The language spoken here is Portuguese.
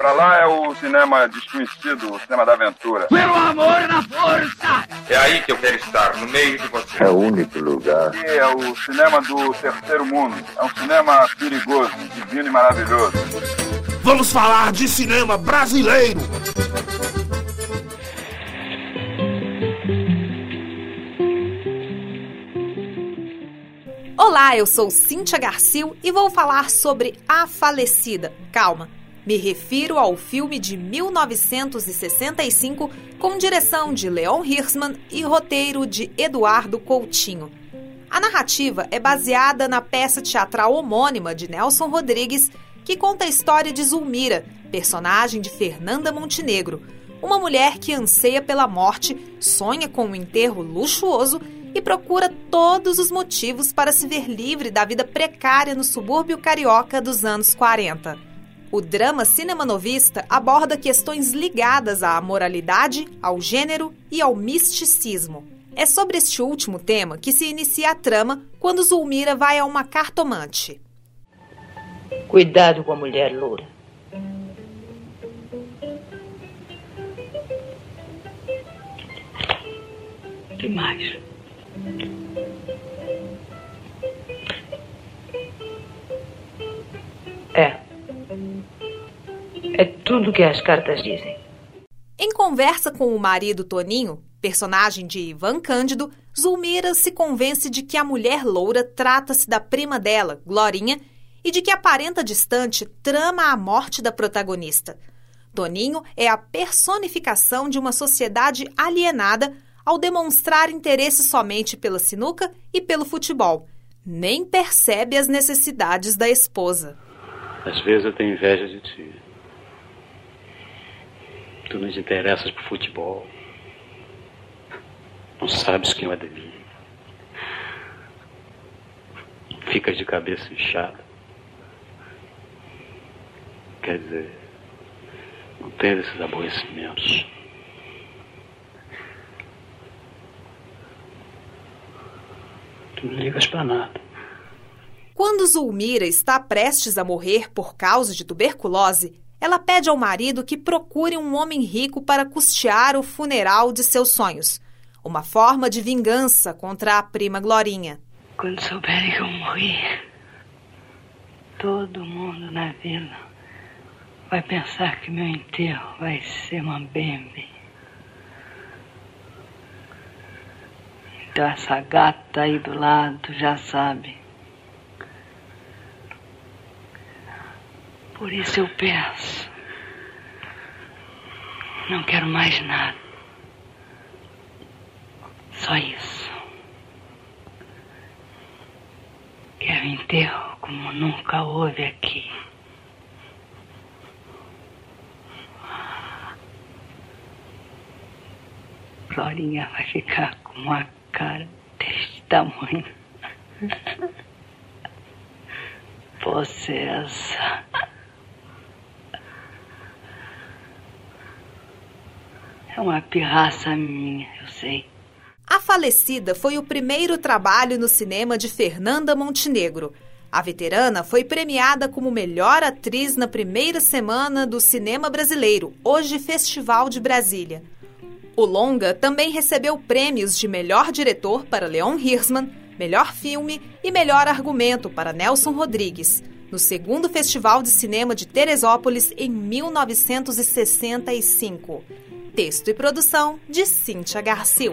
Pra lá é o cinema desconhecido, o cinema da aventura. Pelo amor na força! É aí que eu quero estar, no meio de você. É o único lugar. Aqui é o cinema do terceiro mundo. É um cinema perigoso, divino e maravilhoso. Vamos falar de cinema brasileiro. Olá, eu sou Cíntia Garcia e vou falar sobre A Falecida. Calma, me refiro ao filme de 1965 com direção de Leon Hirschman e roteiro de Eduardo Coutinho. A narrativa é baseada na peça teatral homônima de Nelson Rodrigues, que conta a história de Zulmira, personagem de Fernanda Montenegro, uma mulher que anseia pela morte, sonha com um enterro luxuoso e procura todos os motivos para se ver livre da vida precária no subúrbio carioca dos anos 40. O drama cinemanovista aborda questões ligadas à moralidade, ao gênero e ao misticismo. É sobre este último tema que se inicia a trama quando Zulmira vai a uma cartomante. Cuidado com a mulher loura. Que mais? É. É tudo que as cartas dizem. Em conversa com o marido Toninho, personagem de Ivan Cândido, Zulmira se convence de que a mulher loura trata-se da prima dela, Glorinha, e de que a parenta distante trama a morte da protagonista. Toninho é a personificação de uma sociedade alienada ao demonstrar interesse somente pela sinuca e pelo futebol. Nem percebe as necessidades da esposa. Às vezes eu tenho inveja de ti. Tu não te interessas por futebol. Não sabes quem é Ademir. Ficas de cabeça inchada. Quer dizer, não tens esses aborrecimentos. Tu não ligas para nada. Quando Zulmira está prestes a morrer por causa de tuberculose, ela pede ao marido que procure um homem rico para custear o funeral de seus sonhos. Uma forma de vingança contra a prima Glorinha. Quando souberem que eu morri, todo mundo na vila vai pensar que meu enterro vai ser uma bembe. Então essa gata aí do lado já sabe. Por isso eu peço. Não quero mais nada. Só isso. Quero enterro como nunca houve aqui. Florinha vai ficar com uma cara deste tamanho. Possessa. É uma pirraça minha, eu sei. A Falecida foi o primeiro trabalho no cinema de Fernanda Montenegro. A veterana foi premiada como melhor atriz na primeira semana do cinema brasileiro, hoje Festival de Brasília. O longa também recebeu prêmios de melhor diretor para Leon Hirschman, melhor filme e melhor argumento para Nelson Rodrigues, no segundo Festival de Cinema de Teresópolis em 1965. Texto e produção de Cíntia Garcia.